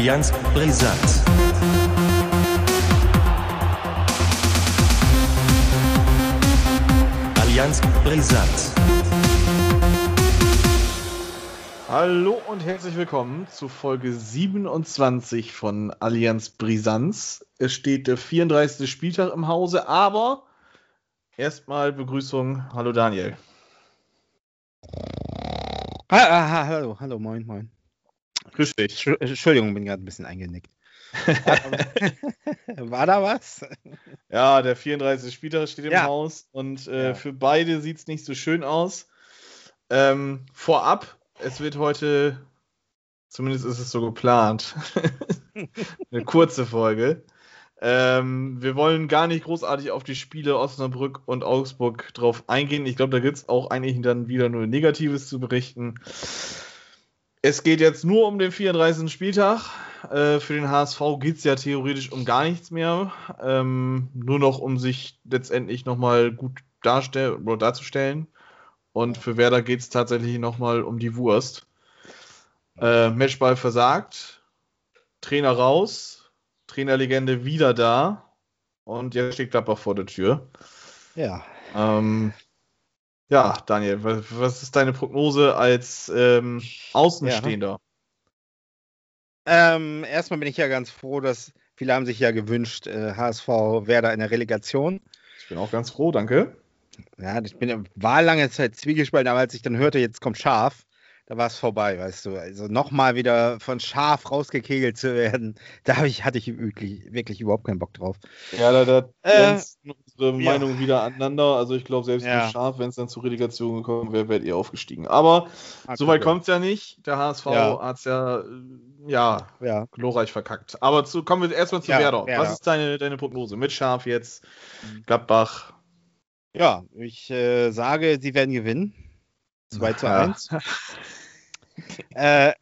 Allianz Brisant. Allianz Brisant. Hallo und herzlich willkommen zu Folge 27 von Allianz Brisanz. Es steht der 34. Spieltag im Hause, aber erstmal Begrüßung. Hallo Daniel. Ah, ah, hallo, hallo, moin, moin. Grüß dich. Entschuldigung, bin gerade ein bisschen eingenickt. War da was? Ja, der 34. Spieltag steht im Ja. Haus und äh, Ja. für beide sieht es nicht so schön aus. Ähm, vorab, es wird heute, zumindest ist es so geplant, eine kurze Folge. Ähm, wir wollen gar nicht großartig auf die Spiele Osnabrück und Augsburg drauf eingehen. Ich glaube, da gibt es auch eigentlich dann wieder nur Negatives zu berichten. Es geht jetzt nur um den 34. Spieltag. Äh, für den HSV geht es ja theoretisch um gar nichts mehr. Ähm, nur noch um sich letztendlich nochmal gut darzustellen. Und für Werder geht es tatsächlich nochmal um die Wurst. Äh, Matchball versagt. Trainer raus. Trainerlegende wieder da. Und jetzt steht Gladbach vor der Tür. Ja. Ähm, ja, Daniel, was, ist deine Prognose als ähm, Außenstehender? Ähm, erstmal bin ich ja ganz froh, dass viele haben sich ja gewünscht, äh, HSV Werder in der Relegation. Ich bin auch ganz froh, danke. Ja, ich bin, war lange Zeit zwiegespalten, aber als ich dann hörte, jetzt kommt Schaf, da war es vorbei, weißt du. Also nochmal wieder von Schaf rausgekegelt zu werden, da ich, hatte ich wirklich, wirklich überhaupt keinen Bock drauf. Ja, da, da Äh, unsere ja. Meinungen wieder aneinander. Also ich glaube, selbst Ja. mit Scharf, wenn es dann zur Relegation gekommen wäre, wärt ihr aufgestiegen. Aber Ah, so weit guck, kommt es ja nicht. Der HSV Ja. hat es ja, äh, ja Ja. glorreich verkackt. Aber zu, kommen wir erstmal zu Ja, Werder. Werder. Was ist deine, deine Prognose? Mit Scharf jetzt, Gladbach. Ja, ich äh, sage, sie werden gewinnen. 2 zu Ja. 1. äh,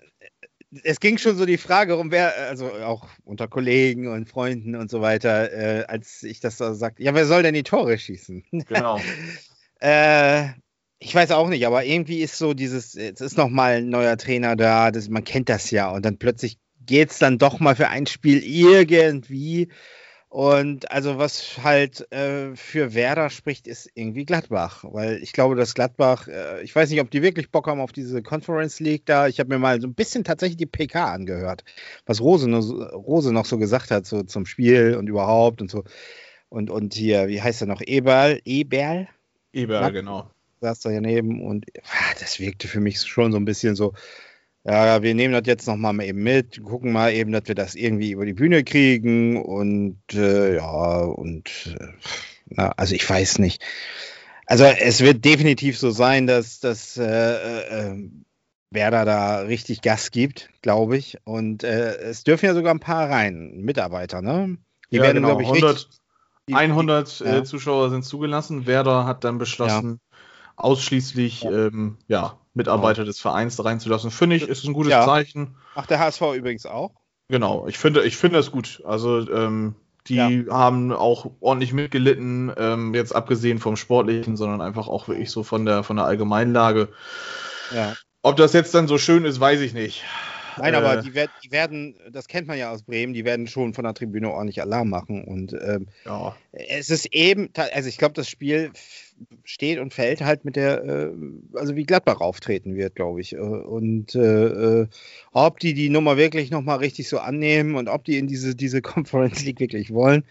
es ging schon so die Frage um wer, also auch unter Kollegen und Freunden und so weiter, äh, als ich das so sagte, ja, wer soll denn die Tore schießen? Genau. äh, ich weiß auch nicht, aber irgendwie ist so dieses, jetzt ist noch mal ein neuer Trainer da, das, man kennt das ja und dann plötzlich geht es dann doch mal für ein Spiel irgendwie und also was halt äh, für Werder spricht, ist irgendwie Gladbach, weil ich glaube, dass Gladbach, äh, ich weiß nicht, ob die wirklich Bock haben auf diese Conference League da. Ich habe mir mal so ein bisschen tatsächlich die PK angehört, was Rose, noch so- Rose noch so gesagt hat so zum Spiel und überhaupt und so. Und, und hier, wie heißt er noch? Eberl? Eberl? Eber, Ja. genau. saß da daneben und ah, das wirkte für mich schon so ein bisschen so, ja, wir nehmen das jetzt nochmal mal eben mit, gucken mal eben, dass wir das irgendwie über die Bühne kriegen und äh, ja, und äh, na, also ich weiß nicht. Also es wird definitiv so sein, dass, dass äh, äh, äh, Werder da richtig Gas gibt, glaube ich. Und äh, es dürfen ja sogar ein paar rein, Mitarbeiter, ne? Die Ja, werden, genau. glaube ich, 100, richtig, die- 100 ja. äh, Zuschauer sind zugelassen. Werder hat dann beschlossen, ausschließlich Ja. ähm, ja, Mitarbeiter des Vereins reinzulassen. Finde ich, ist ein gutes Ja. Zeichen. Macht der HSV übrigens auch. Genau, ich finde, ich finde das gut. Also ähm, die Ja. haben auch ordentlich mitgelitten, ähm, jetzt abgesehen vom Sportlichen, sondern einfach auch wirklich so von der von der Allgemeinlage. Ja. Ob das jetzt dann so schön ist, weiß ich nicht. Nein, Äh, aber die, werd, die werden, das kennt man ja aus Bremen, die werden schon von der Tribüne ordentlich Alarm machen. Und ähm, Ja, es ist eben, also ich glaube, das Spiel steht und fällt halt mit der, äh, also wie Gladbach auftreten wird, glaube ich. Äh, Und äh, äh, ob die die Nummer wirklich nochmal richtig so annehmen und ob die in diese, diese Conference League wirklich wollen.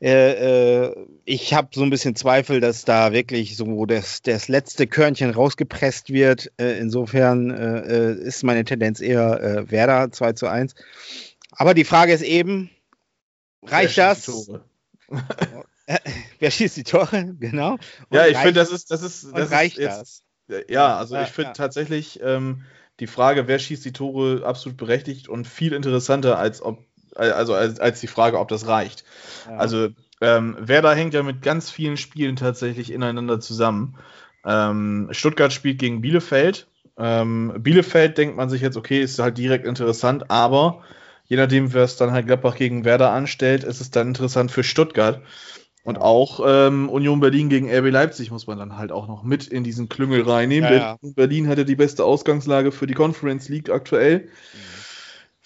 Äh, äh, ich habe so ein bisschen Zweifel, dass da wirklich so das, das letzte Körnchen rausgepresst wird. Äh, insofern äh, äh, ist meine Tendenz eher Werder 2 zu 1. Aber die Frage ist eben, reicht wer das? schießt? Wer schießt die Tore? Genau. Und Ja, ich finde, das ist, das ist, das reicht ist jetzt, das? Ja, also Ja, ich finde ja. tatsächlich ähm, die Frage, wer schießt die Tore, absolut berechtigt und viel interessanter als ob, also als, als die Frage, ob das reicht. Ja. Also ähm, Werder hängt ja mit ganz vielen Spielen tatsächlich ineinander zusammen. Ähm, Stuttgart spielt gegen Bielefeld. Ähm, Bielefeld denkt man sich jetzt, okay, ist halt direkt interessant, aber je nachdem, wer es dann halt Gladbach gegen Werder anstellt, ist es dann interessant für Stuttgart. Und auch ähm, Union Berlin gegen RB Leipzig muss man dann halt auch noch mit in diesen Klüngel reinnehmen. Ja, ja. Berlin hatte die beste Ausgangslage für die Conference League aktuell.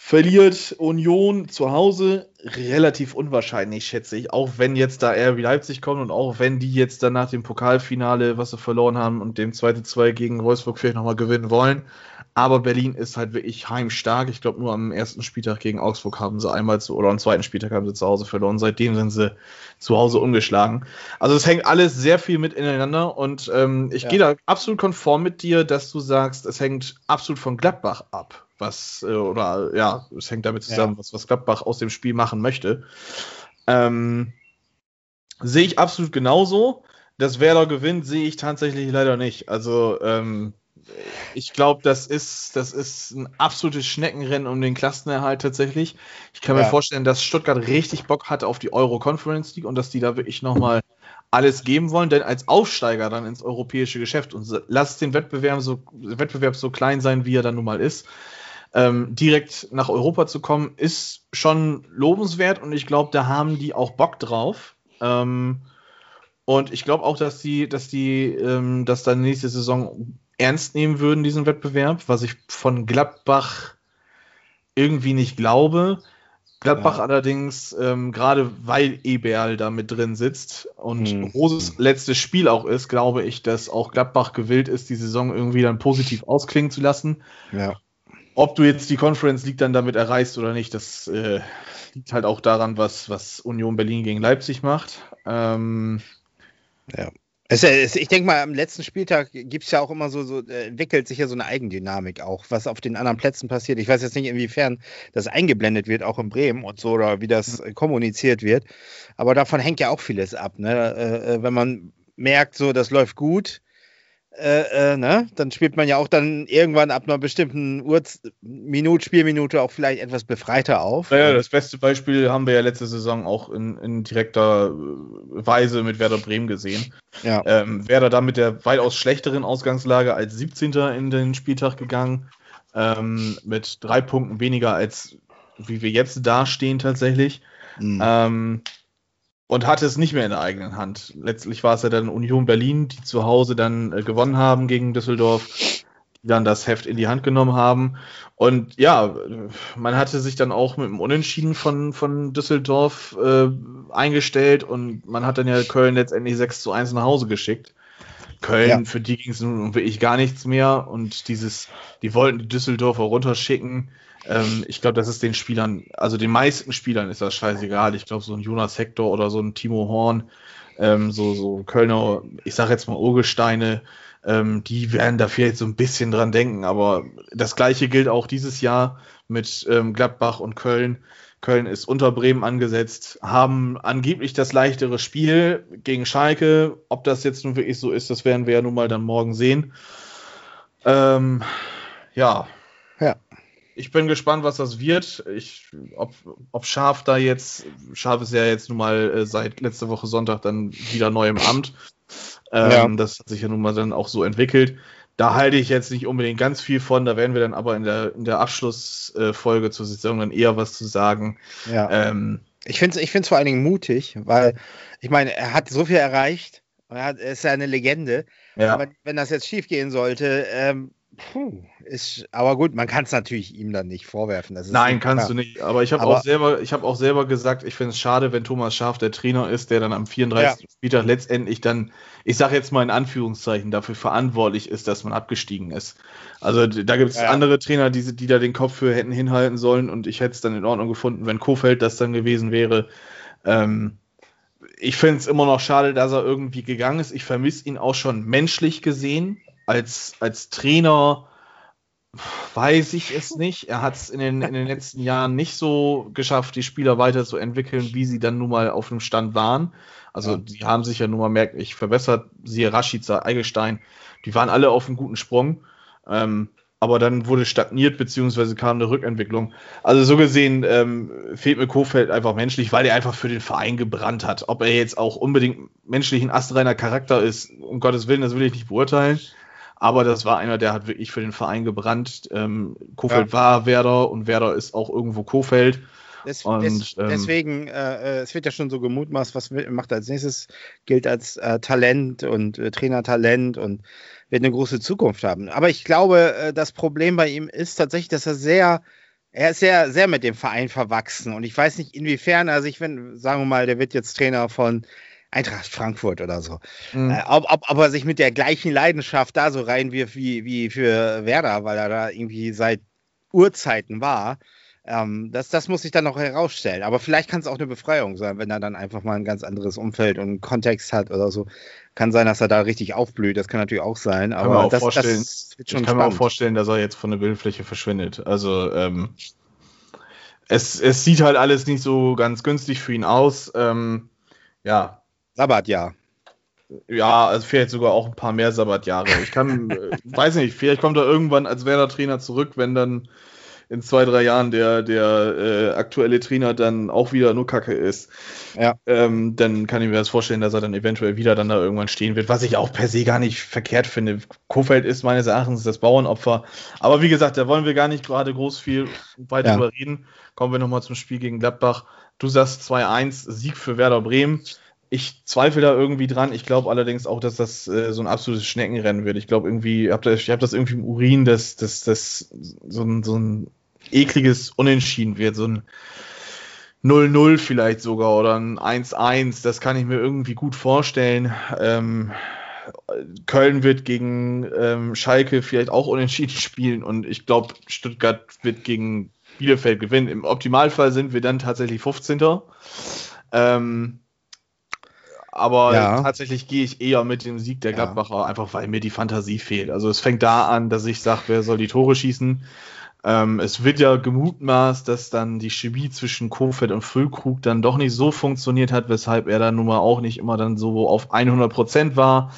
Verliert Union zu Hause relativ unwahrscheinlich, schätze ich. Auch wenn jetzt da RB Leipzig kommt und auch wenn die jetzt dann nach dem Pokalfinale, was sie verloren haben und dem 2-2 gegen Wolfsburg vielleicht nochmal gewinnen wollen. Aber Berlin ist halt wirklich heimstark. Ich glaube, nur am ersten Spieltag gegen Augsburg haben sie einmal zu, oder am zweiten Spieltag haben sie zu Hause verloren. Seitdem sind sie zu Hause ungeschlagen. Also es hängt alles sehr viel mit ineinander und ähm, ich ja. gehe da absolut konform mit dir, dass du sagst, es hängt absolut von Gladbach ab was, äh, oder ja, es hängt damit zusammen, ja. was, was Gladbach aus dem Spiel machen möchte. Ähm, sehe ich absolut genauso. Dass Werder gewinnt, sehe ich tatsächlich leider nicht. Also, ähm, ich glaube, das ist, das ist ein absolutes Schneckenrennen um den Klassenerhalt tatsächlich. Ich kann ja. mir vorstellen, dass Stuttgart richtig Bock hat auf die Euro Conference League und dass die da wirklich nochmal alles geben wollen, denn als Aufsteiger dann ins europäische Geschäft und lass den Wettbewerb so, Wettbewerb so klein sein, wie er dann nun mal ist, ähm, direkt nach Europa zu kommen, ist schon lobenswert und ich glaube, da haben die auch Bock drauf. Ähm, und ich glaube auch, dass die, dass die ähm, das dann nächste Saison ernst nehmen würden, diesen Wettbewerb, was ich von Gladbach irgendwie nicht glaube. Gladbach ja. allerdings, ähm, gerade weil Eberl da mit drin sitzt und hm. Roses letztes Spiel auch ist, glaube ich, dass auch Gladbach gewillt ist, die Saison irgendwie dann positiv ausklingen zu lassen. Ja. Ob du jetzt die Conference League dann damit erreichst oder nicht, das äh, liegt halt auch daran, was, was Union Berlin gegen Leipzig macht. Ähm, ja. Es, es, ich denke mal, am letzten Spieltag gibt es ja auch immer so, so, äh, entwickelt sich ja so eine Eigendynamik auch, was auf den anderen Plätzen passiert. Ich weiß jetzt nicht, inwiefern das eingeblendet wird, auch in Bremen und so, oder wie das äh, kommuniziert wird. Aber davon hängt ja auch vieles ab. Ne? Äh, äh wenn man merkt, so, das läuft gut, äh, äh, ne? dann spielt man ja auch dann irgendwann ab einer bestimmten Uhr, Minute, Spielminute auch vielleicht etwas befreiter auf. Naja, das beste Beispiel haben wir ja letzte Saison auch in, in direkter äh, Weise mit Werder Bremen gesehen. Ja. Ähm, Werder da mit der weitaus schlechteren Ausgangslage als 17. in den Spieltag gegangen, ähm, mit drei Punkten weniger als wie wir jetzt dastehen tatsächlich. Mhm. Ähm, und hatte es nicht mehr in der eigenen Hand. Letztlich war es ja dann Union Berlin, die zu Hause dann äh, gewonnen haben gegen Düsseldorf, die dann das Heft in die Hand genommen haben. Und ja, man hatte sich dann auch mit dem Unentschieden von, von Düsseldorf äh, eingestellt und man hat dann ja Köln letztendlich 6 zu 1 nach Hause geschickt. Köln, ja. für die ging es nun wirklich gar nichts mehr und dieses, die wollten die Düsseldorfer runterschicken ähm, ich glaube, das ist den Spielern, also den meisten Spielern ist das scheißegal. Ich glaube, so ein Jonas Hector oder so ein Timo Horn, ähm, so, so Kölner, ich sage jetzt mal Urgesteine, ähm, die werden da vielleicht so ein bisschen dran denken. Aber das gleiche gilt auch dieses Jahr mit ähm, Gladbach und Köln. Köln ist unter Bremen angesetzt, haben angeblich das leichtere Spiel gegen Schalke. Ob das jetzt nun wirklich so ist, das werden wir ja nun mal dann morgen sehen. Ähm, ja. Ja ich bin gespannt, was das wird. Ich, ob, ob Schaf da jetzt, Schaf ist ja jetzt nun mal äh, seit letzter Woche Sonntag dann wieder neu im Amt. Ähm, ja. Das hat sich ja nun mal dann auch so entwickelt. Da halte ich jetzt nicht unbedingt ganz viel von. Da werden wir dann aber in der, in der Abschlussfolge äh, zur Saison dann eher was zu sagen. Ja. Ähm, ich finde es ich vor allen Dingen mutig, weil ich meine, er hat so viel erreicht. Er, hat, er ist ja eine Legende. Ja. Aber wenn das jetzt schief gehen sollte, ähm, Puh, ist, aber gut, man kann es natürlich ihm dann nicht vorwerfen. Nein, kannst klar. du nicht. Aber ich habe auch selber, ich habe auch selber gesagt, ich finde es schade, wenn Thomas Schaf der Trainer ist, der dann am 34. Ja. Spieltag letztendlich dann, ich sage jetzt mal in Anführungszeichen, dafür verantwortlich ist, dass man abgestiegen ist. Also da gibt es ja. andere Trainer, die, die da den Kopf für hätten hinhalten sollen und ich hätte es dann in Ordnung gefunden, wenn Kofeld das dann gewesen wäre. Ähm, ich finde es immer noch schade, dass er irgendwie gegangen ist. Ich vermisse ihn auch schon menschlich gesehen als, als Trainer weiß ich es nicht. Er hat es in den, in den letzten Jahren nicht so geschafft, die Spieler weiterzuentwickeln, wie sie dann nun mal auf dem Stand waren. Also ja. die haben sich ja nun mal merklich verbessert. Siehe Rashica, Eigelstein, die waren alle auf einem guten Sprung. Ähm, aber dann wurde stagniert, beziehungsweise kam eine Rückentwicklung. Also so gesehen ähm, fehlt mir Kofeld einfach menschlich, weil er einfach für den Verein gebrannt hat. Ob er jetzt auch unbedingt menschlich ein astreiner Charakter ist, um Gottes Willen, das will ich nicht beurteilen. Aber das war einer, der hat wirklich für den Verein gebrannt. Ähm, Kofeld ja. war Werder und Werder ist auch irgendwo Kofeld. Des, und, des, ähm, deswegen, äh, äh, es wird ja schon so gemutmaßt, was macht er als nächstes, gilt als äh, Talent und äh, Trainertalent und wird eine große Zukunft haben. Aber ich glaube, äh, das Problem bei ihm ist tatsächlich, dass er sehr er ist sehr, sehr mit dem Verein verwachsen und ich weiß nicht, inwiefern er sich, wenn, sagen wir mal, der wird jetzt Trainer von Eintracht Frankfurt oder so, mhm. äh, ob, ob, ob er sich mit der gleichen Leidenschaft da so reinwirft wie, wie für Werder, weil er da irgendwie seit Urzeiten war. Ähm, das, das muss sich dann noch herausstellen. Aber vielleicht kann es auch eine Befreiung sein, wenn er dann einfach mal ein ganz anderes Umfeld und Kontext hat oder so. Kann sein, dass er da richtig aufblüht. Das kann natürlich auch sein. Kann aber auch das, vorstellen, das wird schon ich kann spannend. mir auch vorstellen, dass er jetzt von der Bildfläche verschwindet. Also ähm, es, es sieht halt alles nicht so ganz günstig für ihn aus. Ähm, ja. Sabbat, ja. Ja, also vielleicht sogar auch ein paar mehr Sabbatjahre. Ich kann, äh, weiß nicht, vielleicht kommt er irgendwann als Werder-Trainer zurück, wenn dann in zwei, drei Jahren der, der äh, aktuelle Trainer dann auch wieder nur Kacke ist, ja. ähm, dann kann ich mir das vorstellen, dass er dann eventuell wieder dann da irgendwann stehen wird, was ich auch per se gar nicht verkehrt finde. Kofeld ist meines Erachtens das Bauernopfer. Aber wie gesagt, da wollen wir gar nicht gerade groß viel weiter ja. drüber reden. Kommen wir nochmal zum Spiel gegen Gladbach. Du sagst 2-1, Sieg für Werder Bremen. Ich zweifle da irgendwie dran. Ich glaube allerdings auch, dass das äh, so ein absolutes Schneckenrennen wird. Ich glaube irgendwie, hab das, ich habe das irgendwie im Urin, dass das so ein, so ein ekliges Unentschieden wird. So ein 0-0 vielleicht sogar oder ein 1-1. Das kann ich mir irgendwie gut vorstellen. Ähm, Köln wird gegen ähm, Schalke vielleicht auch unentschieden spielen und ich glaube, Stuttgart wird gegen Bielefeld gewinnen. Im Optimalfall sind wir dann tatsächlich 15. Ähm, aber ja. tatsächlich gehe ich eher mit dem Sieg der Gladbacher, ja. einfach weil mir die Fantasie fehlt. Also es fängt da an, dass ich sage, wer soll die Tore schießen. Ähm, es wird ja gemutmaßt, dass dann die Chemie zwischen Kofeld und Füllkrug dann doch nicht so funktioniert hat, weshalb er dann nun mal auch nicht immer dann so auf 100 Prozent war.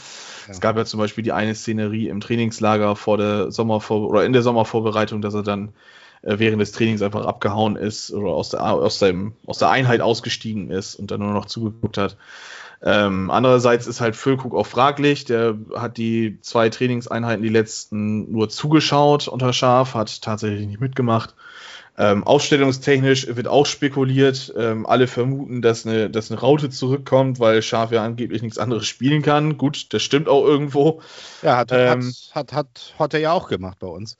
Ja. Es gab ja zum Beispiel die eine Szenerie im Trainingslager vor der Sommervor oder in der Sommervorbereitung, dass er dann äh, während des Trainings einfach abgehauen ist oder aus der, aus, dem, aus der Einheit ausgestiegen ist und dann nur noch zugeguckt hat. Ähm, andererseits ist halt Füllkrug auch fraglich. Der hat die zwei Trainingseinheiten, die letzten, nur zugeschaut unter Schaf, hat tatsächlich nicht mitgemacht. Ähm, ausstellungstechnisch wird auch spekuliert. Ähm, alle vermuten, dass eine, dass eine Raute zurückkommt, weil Schaf ja angeblich nichts anderes spielen kann. Gut, das stimmt auch irgendwo. Ja, hat, ähm, hat, hat, hat, hat er ja auch gemacht bei uns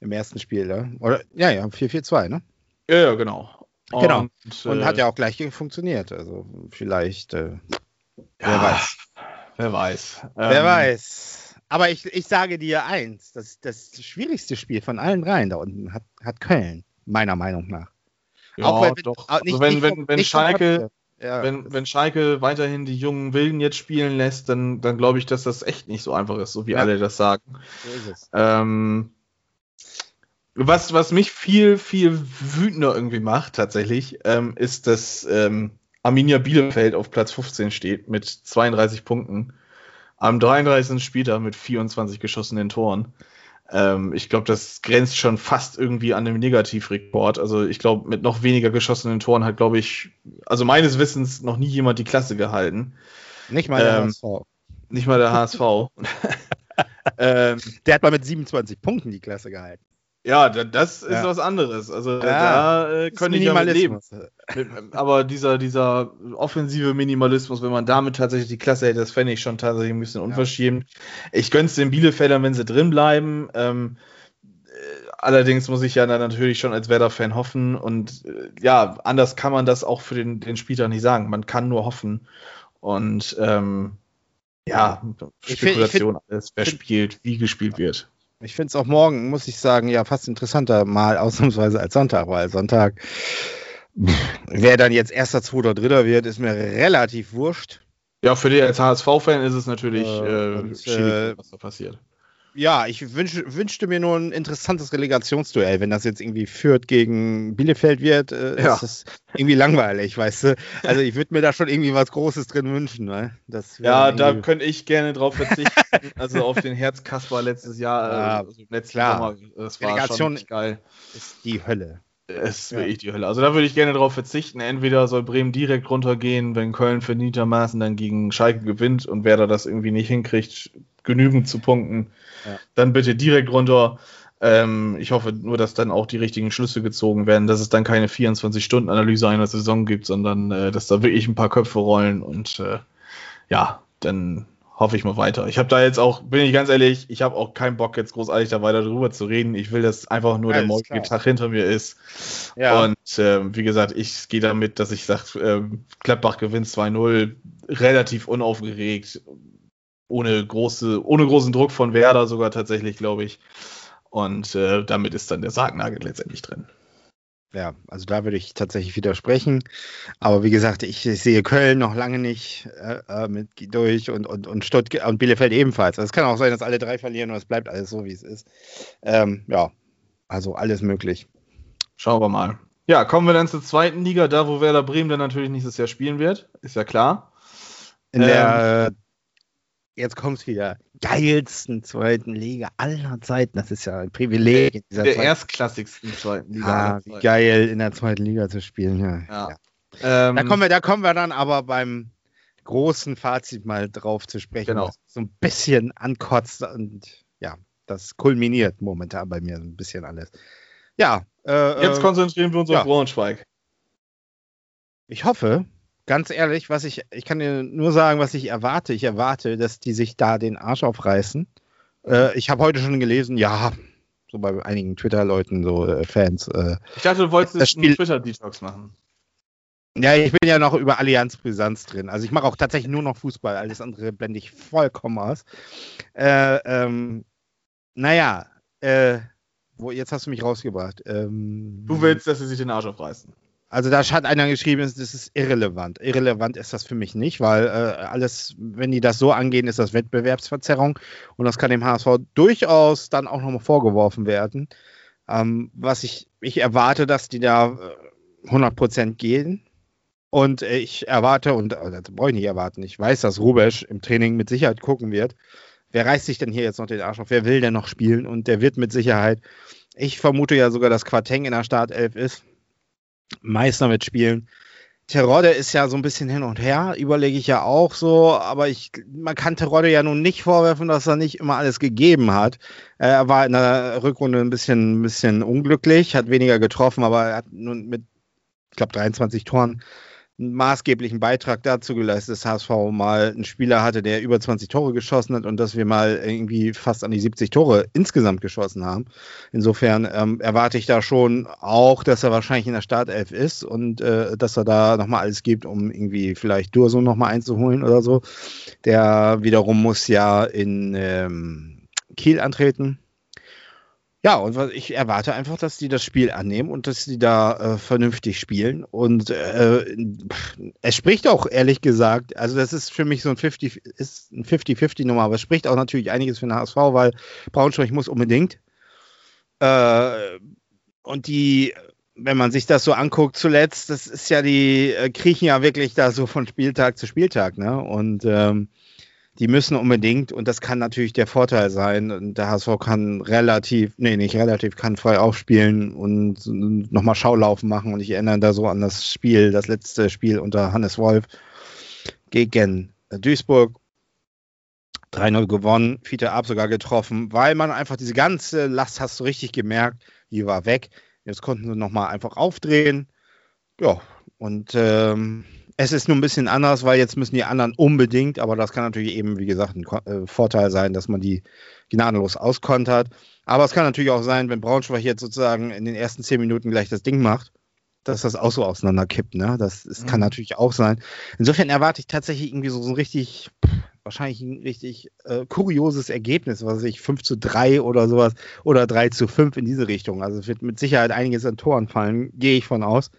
im ersten Spiel. Ne? Oder, ja, ja, 4-4-2, ne? Ja, ja, genau. Genau. Und, und äh, hat ja auch gleich funktioniert. Also vielleicht. Äh, Wer ja, weiß. Wer weiß. Wer ähm, weiß. Aber ich, ich sage dir eins: das, das schwierigste Spiel von allen dreien da unten hat, hat Köln, meiner Meinung nach. Ja, auch wenn, doch. Auch nicht, also wenn, nicht wenn, wenn, Schalke. Ja. Wenn, wenn Schalke weiterhin die jungen Wilden jetzt spielen lässt, dann, dann glaube ich, dass das echt nicht so einfach ist, so wie ja. alle das sagen. So ist es. Ähm, was, was mich viel, viel wütender irgendwie macht, tatsächlich, ähm, ist, dass ähm, Arminia Bielefeld auf Platz 15 steht mit 32 Punkten. Am 33. Spieltag mit 24 geschossenen Toren. Ähm, ich glaube, das grenzt schon fast irgendwie an einem Negativrekord. Also ich glaube, mit noch weniger geschossenen Toren hat, glaube ich, also meines Wissens noch nie jemand die Klasse gehalten. Nicht mal der ähm, HSV. Nicht mal der HSV. ähm, der hat mal mit 27 Punkten die Klasse gehalten. Ja, das ist ja. was anderes. Also ja, da äh, könnte ich ja mit leben. Aber dieser, dieser offensive Minimalismus, wenn man damit tatsächlich die Klasse hätte, das fände ich schon tatsächlich ein bisschen unverschämt. Ja. Ich gönn's den Bielefeldern, wenn sie drin bleiben. Ähm, äh, allerdings muss ich ja dann natürlich schon als Werder-Fan hoffen. Und äh, ja, anders kann man das auch für den, den Spieler nicht sagen. Man kann nur hoffen. Und ähm, ja, Spekulation, find, alles, wer find, spielt, wie gespielt wird. Ich finde es auch morgen, muss ich sagen, ja fast interessanter mal ausnahmsweise als Sonntag, weil Sonntag, wer dann jetzt erster, zweiter, dritter wird, ist mir relativ wurscht. Ja, für dich als HSV-Fan ist es natürlich äh, äh, schwierig, äh, was da passiert ja, ich wünsch, wünschte mir nur ein interessantes Relegationsduell. Wenn das jetzt irgendwie Fürth gegen Bielefeld wird, äh, ja. ist das irgendwie langweilig, weißt du? Also ich würde mir da schon irgendwie was Großes drin wünschen. Ne? Das ja, da könnte ich gerne drauf verzichten. also auf den Herzkasper letztes Jahr, ja, also letztes klar. Sommer, das war Relegation schon geil. Ist die Hölle. Es ist ja. wirklich die Hölle. Also da würde ich gerne darauf verzichten. Entweder soll Bremen direkt runtergehen, wenn Köln vernietermaßen dann gegen Schalke gewinnt und wer da das irgendwie nicht hinkriegt, genügend zu punkten, ja. dann bitte direkt runter. Ähm, ich hoffe nur, dass dann auch die richtigen Schlüsse gezogen werden, dass es dann keine 24-Stunden-Analyse einer Saison gibt, sondern äh, dass da wirklich ein paar Köpfe rollen und äh, ja, dann hoffe ich mal weiter. Ich habe da jetzt auch, bin ich ganz ehrlich, ich habe auch keinen Bock, jetzt großartig da weiter drüber zu reden. Ich will, dass einfach nur Ja, der morgige klar. Tag hinter mir ist. Ja. Und ähm, wie gesagt, ich gehe damit, dass ich sage, ähm, Gladbach gewinnt 2-0, relativ unaufgeregt, ohne, große, ohne großen Druck von Werder sogar tatsächlich, glaube ich. Und äh, damit ist dann der Sargnagel letztendlich drin. Ja, also da würde ich tatsächlich widersprechen. Aber wie gesagt, ich, ich sehe Köln noch lange nicht äh, äh, mit durch und, und, und Stuttgart und Bielefeld ebenfalls. Also es kann auch sein, dass alle drei verlieren und es bleibt alles so, wie es ist. Ähm, ja, also alles möglich. Schauen wir mal. Ja, kommen wir dann zur zweiten Liga, da wo Werder Bremen dann natürlich nächstes Jahr spielen wird. Ist ja klar. In Ähm, der, jetzt kommt es wieder, geilsten zweiten Liga aller Zeiten. Das ist ja ein Privileg in dieser Der zweiten erstklassigsten zweiten Liga. Ah, geil in der zweiten Liga zu spielen. Ja. Ja. Ja. Ähm, Da, kommen wir, da kommen wir dann aber beim großen Fazit mal drauf zu sprechen, Genau. so ein bisschen ankotzt und ja, das kulminiert momentan bei mir ein bisschen alles. Ja, äh, Jetzt äh, konzentrieren wir uns ja. auf Braunschweig. ich hoffe, ganz ehrlich, was ich, ich kann dir nur sagen, was ich erwarte. Ich erwarte, dass die sich da den Arsch aufreißen. Äh, ich habe heute schon gelesen, ja, so bei einigen Twitter-Leuten, so äh, Fans, äh, Ich dachte, du wolltest Das einen Spiel- Twitter-Detox machen. Ja, ich bin ja noch über Allianz Brisanz drin. Also ich mache auch tatsächlich nur noch Fußball. Alles andere blende ich vollkommen aus. Äh, ähm, naja, äh, wo, jetzt hast du mich rausgebracht. Ähm, Du willst, dass sie sich den Arsch aufreißen. Also da hat einer geschrieben, das ist irrelevant. Irrelevant ist das für mich nicht, weil äh, alles, wenn die das so angehen, ist das Wettbewerbsverzerrung und das kann dem HSV durchaus dann auch nochmal vorgeworfen werden. Ähm, was ich, ich erwarte, dass die da äh, 100% gehen und äh, ich erwarte, und äh, das brauche ich nicht erwarten, ich weiß, dass Rubesch im Training mit Sicherheit gucken wird. Wer reißt sich denn hier jetzt noch den Arsch auf? Wer will denn noch spielen? Und der wird mit Sicherheit, ich vermute ja sogar, dass Quateng in der Startelf ist. Meister mitspielen. Terodde ist ja so ein bisschen hin und her, überlege ich ja auch so, aber ich, man kann Terodde ja nun nicht vorwerfen, dass er nicht immer alles gegeben hat. Äh, Er war in der Rückrunde ein bisschen, ein bisschen unglücklich, hat weniger getroffen, aber er hat nun mit, ich glaube, 23 Toren einen maßgeblichen Beitrag dazu geleistet, dass HSV mal einen Spieler hatte, der über 20 Tore geschossen hat und dass wir mal irgendwie fast an die 70 Tore insgesamt geschossen haben. Insofern ähm, erwarte ich da schon auch, dass er wahrscheinlich in der Startelf ist und äh, dass er da nochmal alles gibt, um irgendwie vielleicht Durso nochmal einzuholen oder so. Der wiederum muss ja in ähm, Kiel antreten. Ja, und ich erwarte einfach, dass die das Spiel annehmen und dass die da äh, vernünftig spielen. Und äh, es spricht auch ehrlich gesagt, also das ist für mich so ein 50, ist ein 50-50-Nummer, aber es spricht auch natürlich einiges für den HSV, weil Braunschweig muss unbedingt. Äh, und die, wenn man sich das so anguckt zuletzt, das ist ja die, äh, kriechen ja wirklich da so von Spieltag zu Spieltag, ne? Und ähm, die müssen unbedingt, und das kann natürlich der Vorteil sein, und der HSV kann relativ, nee, nicht relativ, kann frei aufspielen und nochmal Schaulaufen machen. Und ich erinnere da so an das Spiel, das letzte Spiel unter Hannes Wolf gegen Duisburg. 3-0 gewonnen, Fiete Ab sogar getroffen, weil man einfach diese ganze Last hast du richtig gemerkt, die war weg. Jetzt konnten sie nochmal einfach aufdrehen. Ja, und ähm, es ist nur ein bisschen anders, weil jetzt müssen die anderen unbedingt, aber das kann natürlich eben, wie gesagt, ein äh, Vorteil sein, dass man die gnadenlos auskontert. Aber es kann natürlich auch sein, wenn Braunschweig jetzt sozusagen in den ersten zehn Minuten gleich das Ding macht, dass das auch so auseinanderkippt. Ne? Das, das kann Mhm. natürlich auch sein. Insofern erwarte ich tatsächlich irgendwie so, so ein richtig, wahrscheinlich ein richtig äh, kurioses Ergebnis, was weiß ich 5 zu 3 oder sowas oder 3 zu 5 in diese Richtung. Also es wird mit Sicherheit einiges an Toren fallen, gehe ich von aus.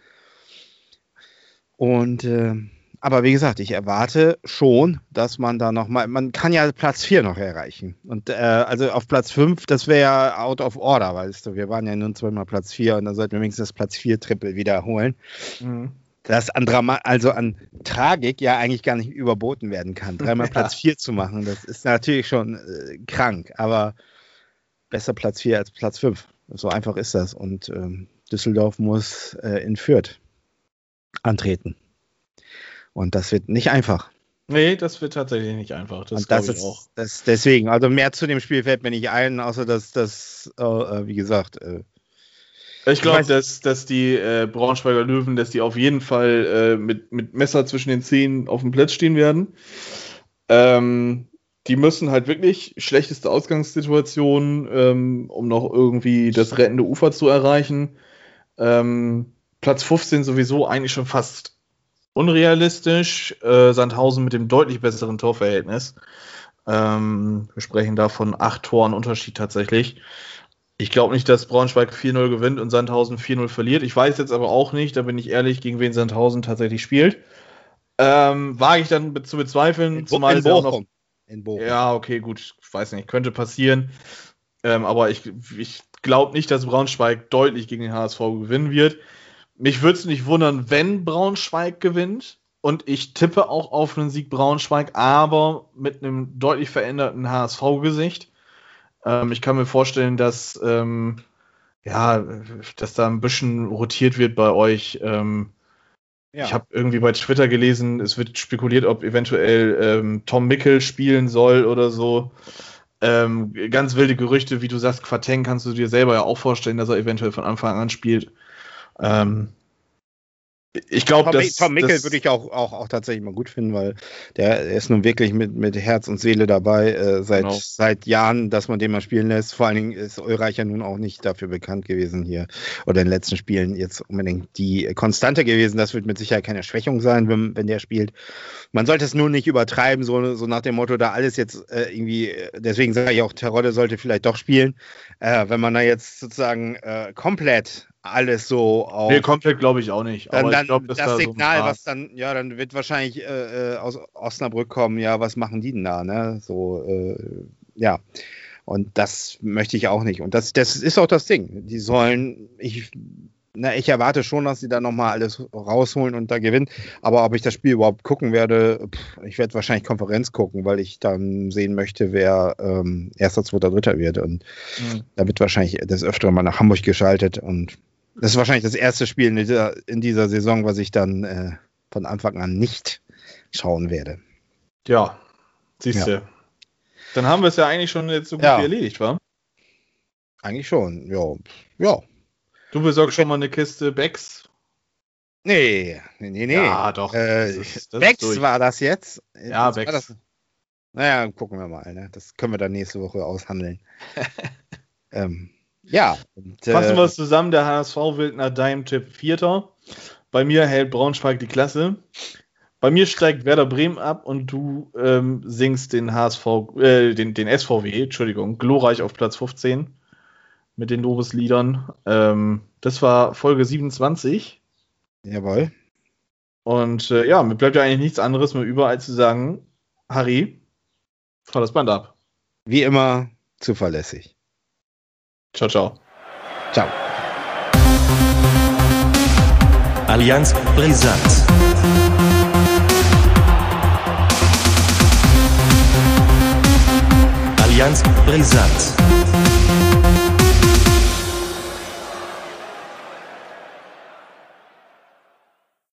Und äh, aber wie gesagt, ich erwarte schon, dass man da nochmal, man kann ja Platz 4 noch erreichen. Und äh, also auf Platz 5, das wäre ja out of order, weißt du. Wir waren ja nun zweimal Platz 4 und dann sollten wir wenigstens das Platz 4 Triple wiederholen. Mhm. Das an Drama also an Tragik ja eigentlich gar nicht überboten werden kann. Dreimal Ja. Platz 4 zu machen, das ist natürlich schon äh, krank, aber besser Platz 4 als Platz 5. So einfach ist das. Und ähm, Düsseldorf muss äh, in Fürth antreten. Und das wird nicht einfach. Nee, das wird tatsächlich nicht einfach. Das das ist auch. Das, deswegen, also mehr zu dem Spiel fällt mir nicht ein, außer dass das, äh, äh, wie gesagt, äh, Ich glaube, dass, dass die äh, Braunschweiger Löwen, dass die auf jeden Fall äh, mit, mit Messer zwischen den Zähnen auf dem Platz stehen werden. Ähm, die müssen halt wirklich schlechteste Ausgangssituation, ähm, um noch irgendwie das rettende Ufer zu erreichen. Ähm, Platz 15 sowieso eigentlich schon fast unrealistisch. Äh, Sandhausen mit dem deutlich besseren Torverhältnis. Ähm, wir sprechen da von acht Toren Unterschied tatsächlich. Ich glaube nicht, dass Braunschweig 4-0 gewinnt und Sandhausen 4-0 verliert. Ich weiß jetzt aber auch nicht, da bin ich ehrlich, gegen wen Sandhausen tatsächlich spielt. Ähm, wage ich dann zu bezweifeln, In, zumal in Bochum. noch ja, okay, gut. Ich weiß nicht, könnte passieren. Ähm, aber ich, ich glaube nicht, dass Braunschweig deutlich gegen den HSV gewinnen wird. Mich würde es nicht wundern, wenn Braunschweig gewinnt. Und ich tippe auch auf einen Sieg Braunschweig, aber mit einem deutlich veränderten HSV-Gesicht. Ähm, ich kann mir vorstellen, dass, ähm, ja, dass da ein bisschen rotiert wird bei euch. Ähm, Ja. ich habe irgendwie bei Twitter gelesen, es wird spekuliert, ob eventuell ähm, Tom Mickel spielen soll oder so. Ähm, ganz wilde Gerüchte, wie du sagst, Quateng kannst du dir selber ja auch vorstellen, dass er eventuell von Anfang an spielt. Ähm, ich glaube, Tom, dass Tom Mickel würde ich auch, auch, auch tatsächlich mal gut finden, weil der ist nun wirklich mit, mit Herz und Seele dabei äh, seit, Genau. seit Jahren, dass man den mal spielen lässt. Vor allen Dingen ist Ulreich ja nun auch nicht dafür bekannt gewesen hier oder in den letzten Spielen jetzt unbedingt die Konstante gewesen. Das wird mit Sicherheit keine Schwächung sein, wenn, wenn der spielt. Man sollte es nur nicht übertreiben, so, so nach dem Motto, da alles jetzt äh, irgendwie, deswegen sage ich auch, Terodde sollte vielleicht doch spielen. Äh, wenn man da jetzt sozusagen äh, komplett alles so auf Nee, komplett glaube ich auch nicht. dann, aber dann ich glaube, dass das da so Signal, paar- was dann, ja, dann wird wahrscheinlich äh, äh, aus Osnabrück kommen, ja, was machen die denn da, ne? So, äh, ja. Und das möchte ich auch nicht. Und das, das ist auch das Ding. Die sollen, ich, na, ich erwarte schon, dass sie da nochmal alles rausholen und da gewinnen. Aber ob ich das Spiel überhaupt gucken werde, pff, ich werde wahrscheinlich Konferenz gucken, weil ich dann sehen möchte, wer ähm, erster, zweiter, dritter wird. Und Mhm. da wird wahrscheinlich das öfter mal nach Hamburg geschaltet und das ist wahrscheinlich das erste Spiel in dieser, in dieser Saison, was ich dann äh, von Anfang an nicht schauen werde. Ja, siehst du. Dann haben wir es ja eigentlich schon jetzt so gut Ja. wie erledigt, wa? Eigentlich schon, ja. Ja. Du besorgst schon mal eine Kiste Becks. Nee, nee, nee, nee. Ja, doch. Äh, Das ist- das durch. war das jetzt. Ja, das? Naja, gucken wir mal. Ne? Das können wir dann nächste Woche aushandeln. ähm, ja. Und, Fassen äh, wir es zusammen, der HSV wird nach deinem Tipp Vierter. Bei mir hält Braunschweig die Klasse. Bei mir steigt Werder Bremen ab und du ähm, singst den HSV, äh, den, den SVW, Entschuldigung, glorreich auf Platz 15 mit den Lobesliedern. Ähm, das war Folge 27. Jawohl. Und äh, ja, mir bleibt ja eigentlich nichts anderes mehr über, als zu sagen, Harry, fahr das Band ab. Wie immer zuverlässig. Ciao, ciao. Ciao. Allianz Brisant. Allianz Brisant.